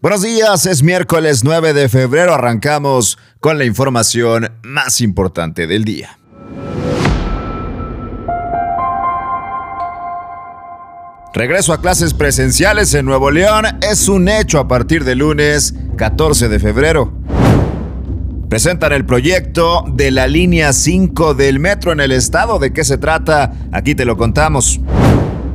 Buenos días, es miércoles 9 de febrero, arrancamos con la información más importante del día. Regreso a clases presenciales en Nuevo León es un hecho a partir del lunes 14 de febrero. Presentan el proyecto de la línea 5 del metro en el estado. ¿De qué se trata? Aquí te lo contamos.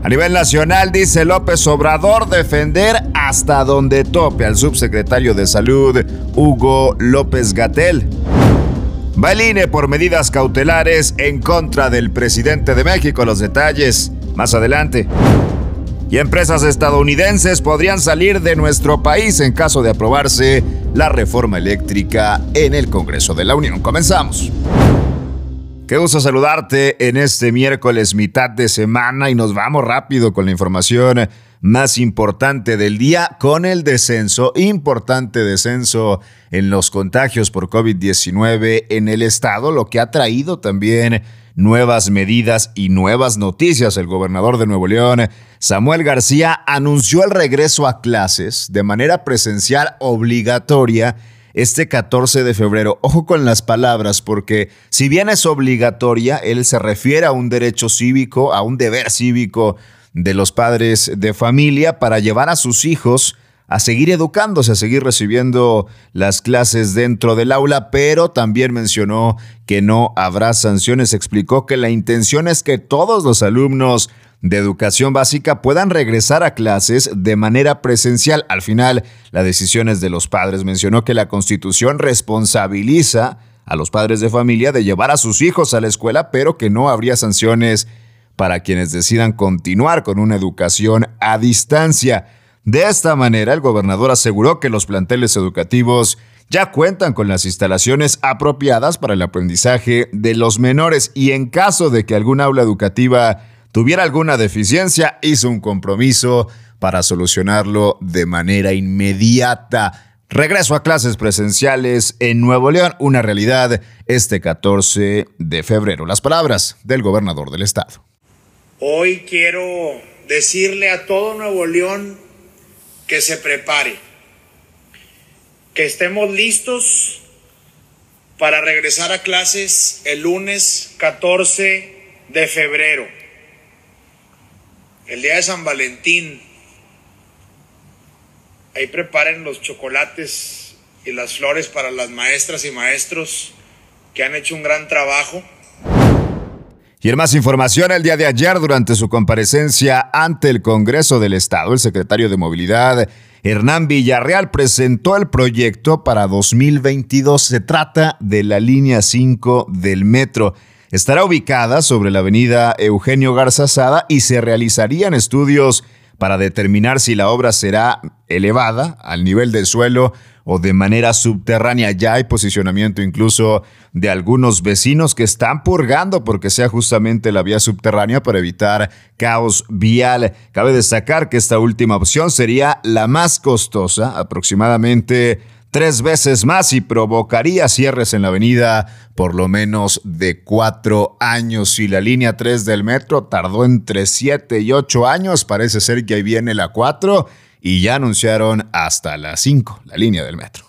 A nivel nacional, dice López Obrador, defender hasta donde tope al subsecretario de Salud, Hugo López Gatel. Va por medidas cautelares en contra del presidente de México. Los detalles más adelante. Y empresas estadounidenses podrían salir de nuestro país en caso de aprobarse la reforma eléctrica en el Congreso de la Unión. Comenzamos. Qué gusto saludarte en este miércoles mitad de semana y nos vamos rápido con la información más importante del día con el descenso, importante descenso en los contagios por COVID-19 en el estado, lo que ha traído también nuevas medidas y nuevas noticias. El gobernador de Nuevo León, Samuel García, anunció el regreso a clases de manera presencial obligatoria este 14 de febrero. Ojo con las palabras, porque si bien es obligatoria, él se refiere a un derecho cívico, a un deber cívico de los padres de familia para llevar a sus hijos a seguir educándose, a seguir recibiendo las clases dentro del aula, pero también mencionó que no habrá sanciones. Explicó que la intención es que todos los alumnos de educación básica puedan regresar a clases de manera presencial. Al final, la decisión es de los padres. Mencionó que la Constitución responsabiliza a los padres de familia de llevar a sus hijos a la escuela, pero que no habría sanciones para quienes decidan continuar con una educación a distancia. De esta manera, el gobernador aseguró que los planteles educativos ya cuentan con las instalaciones apropiadas para el aprendizaje de los menores y en caso de que algún aula educativa tuviera alguna deficiencia, hizo un compromiso para solucionarlo de manera inmediata. Regreso a clases presenciales en Nuevo León, una realidad este 14 de febrero. Las palabras del gobernador del estado. Hoy quiero decirle a todo Nuevo León que se prepare, que estemos listos para regresar a clases el lunes 14 de febrero el día de San Valentín, ahí preparen los chocolates y las flores para las maestras y maestros que han hecho un gran trabajo. Y en más información, el día de ayer, durante su comparecencia ante el Congreso del Estado, el secretario de Movilidad, Hernán Villarreal, presentó el proyecto para 2022. Se trata de la línea 5 del metro estará ubicada sobre la avenida Eugenio Garzazada y se realizarían estudios para determinar si la obra será elevada al nivel del suelo o de manera subterránea. Ya hay posicionamiento incluso de algunos vecinos que están purgando porque sea justamente la vía subterránea para evitar caos vial. Cabe destacar que esta última opción sería la más costosa, aproximadamente tres veces más y provocaría cierres en la avenida por lo menos de cuatro años. Y la línea 3 del metro tardó entre siete y ocho años, parece ser que ahí viene la 4 y ya anunciaron hasta la 5, la línea del metro.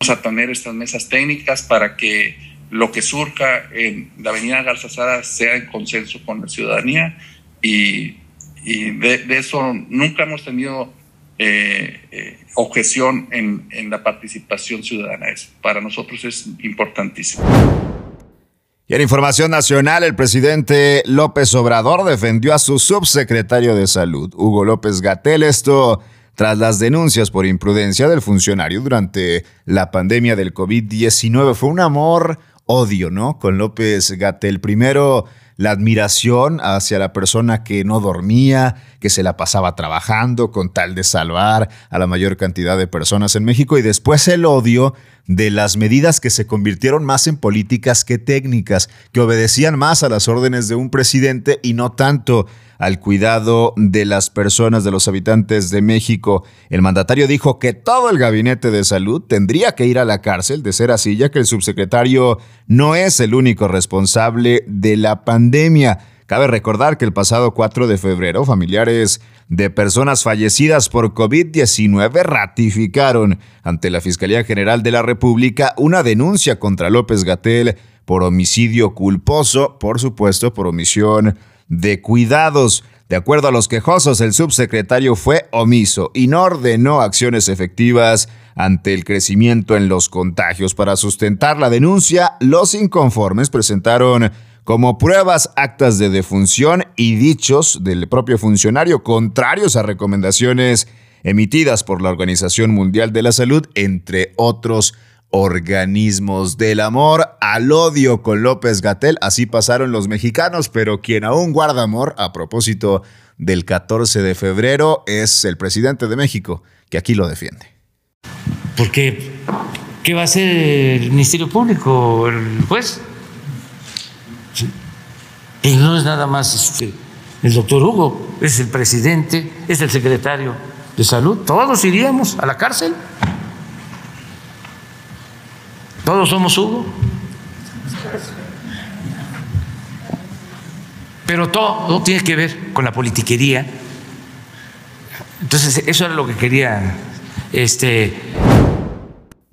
Vamos a tener estas mesas técnicas para que lo que surja en la avenida Garzazada sea en consenso con la ciudadanía y, de, eso nunca hemos tenido eh, eh, objeción en, en, la participación ciudadana. Es, para nosotros es importantísimo. Y en información nacional, el presidente López Obrador defendió a su subsecretario de Salud, Hugo López Gatel, esto tras las denuncias por imprudencia del funcionario durante la pandemia del COVID-19. Fue un amor odio, ¿no? Con López Gatel. Primero la admiración hacia la persona que no dormía, que se la pasaba trabajando con tal de salvar a la mayor cantidad de personas en México y después el odio de las medidas que se convirtieron más en políticas que técnicas, que obedecían más a las órdenes de un presidente y no tanto al cuidado de las personas, de los habitantes de México. El mandatario dijo que todo el gabinete de salud tendría que ir a la cárcel, de ser así, ya que el subsecretario no es el único responsable de la pandemia. Cabe recordar que el pasado 4 de febrero, familiares de personas fallecidas por COVID-19 ratificaron ante la Fiscalía General de la República una denuncia contra López Gatel por homicidio culposo, por supuesto, por omisión de cuidados. De acuerdo a los quejosos, el subsecretario fue omiso y no ordenó acciones efectivas ante el crecimiento en los contagios. Para sustentar la denuncia, los inconformes presentaron como pruebas actas de defunción y dichos del propio funcionario contrarios a recomendaciones emitidas por la Organización Mundial de la Salud, entre otros organismos del amor al odio con López Gatel. Así pasaron los mexicanos, pero quien aún guarda amor a propósito del 14 de febrero es el presidente de México, que aquí lo defiende. Porque, ¿qué va a hacer el Ministerio Público, el juez? Y no es nada más este, el doctor Hugo, es el presidente, es el secretario de salud. Todos iríamos a la cárcel. Todos somos Hugo. Pero todo tiene que ver con la politiquería. Entonces, eso era lo que quería este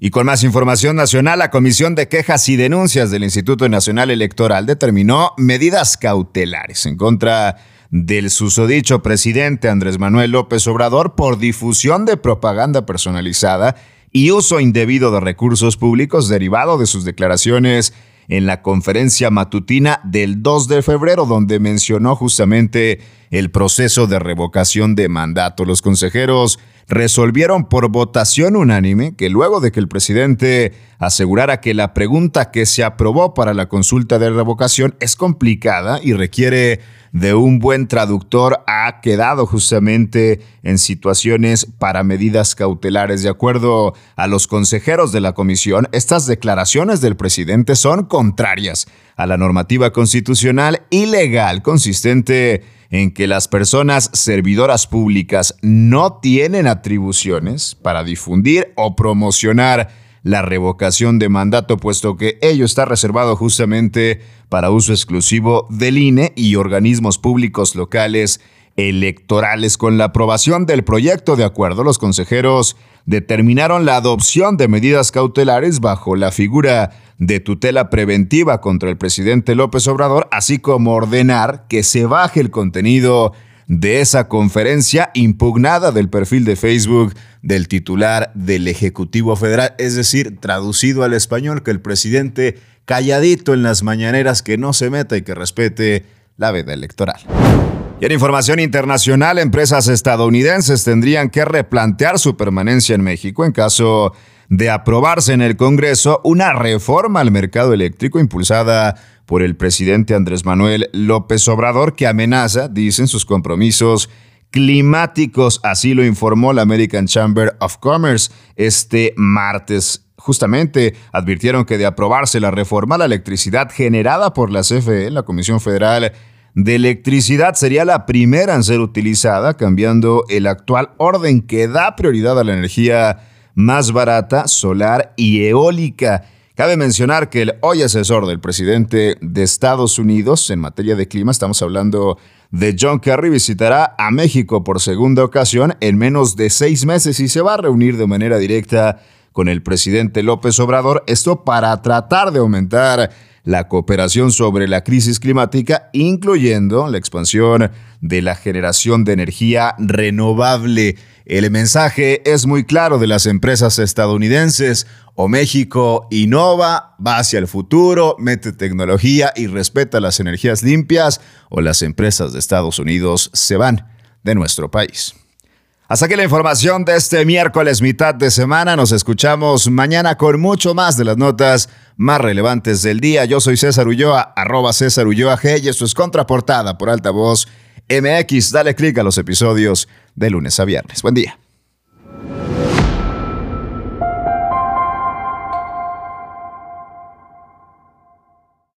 y con más información nacional, la Comisión de Quejas y Denuncias del Instituto Nacional Electoral determinó medidas cautelares en contra del susodicho presidente Andrés Manuel López Obrador por difusión de propaganda personalizada y uso indebido de recursos públicos derivado de sus declaraciones en la conferencia matutina del 2 de febrero, donde mencionó justamente el proceso de revocación de mandato. Los consejeros resolvieron por votación unánime que luego de que el presidente asegurara que la pregunta que se aprobó para la consulta de revocación es complicada y requiere de un buen traductor ha quedado justamente en situaciones para medidas cautelares. De acuerdo a los consejeros de la comisión, estas declaraciones del presidente son contrarias a la normativa constitucional y legal consistente en que las personas servidoras públicas no tienen atribuciones para difundir o promocionar la revocación de mandato, puesto que ello está reservado justamente para uso exclusivo del INE y organismos públicos locales electorales. Con la aprobación del proyecto de acuerdo, los consejeros determinaron la adopción de medidas cautelares bajo la figura de tutela preventiva contra el presidente López Obrador, así como ordenar que se baje el contenido de esa conferencia impugnada del perfil de Facebook del titular del Ejecutivo Federal, es decir, traducido al español, que el presidente calladito en las mañaneras que no se meta y que respete la veda electoral. Y en información internacional, empresas estadounidenses tendrían que replantear su permanencia en México en caso de aprobarse en el Congreso una reforma al mercado eléctrico impulsada por el presidente Andrés Manuel López Obrador que amenaza, dicen sus compromisos climáticos. Así lo informó la American Chamber of Commerce este martes. Justamente advirtieron que de aprobarse la reforma, la electricidad generada por la CFE, la Comisión Federal de Electricidad, sería la primera en ser utilizada, cambiando el actual orden que da prioridad a la energía más barata, solar y eólica. Cabe mencionar que el hoy asesor del presidente de Estados Unidos en materia de clima, estamos hablando de John Kerry, visitará a México por segunda ocasión en menos de seis meses y se va a reunir de manera directa con el presidente López Obrador, esto para tratar de aumentar la cooperación sobre la crisis climática, incluyendo la expansión de la generación de energía renovable. El mensaje es muy claro de las empresas estadounidenses. O México innova, va hacia el futuro, mete tecnología y respeta las energías limpias, o las empresas de Estados Unidos se van de nuestro país. Hasta aquí la información de este miércoles mitad de semana. Nos escuchamos mañana con mucho más de las notas más relevantes del día. Yo soy César Ulloa, arroba César Ulloa G y esto es Contraportada por Altavoz MX. Dale clic a los episodios de lunes a viernes. Buen día.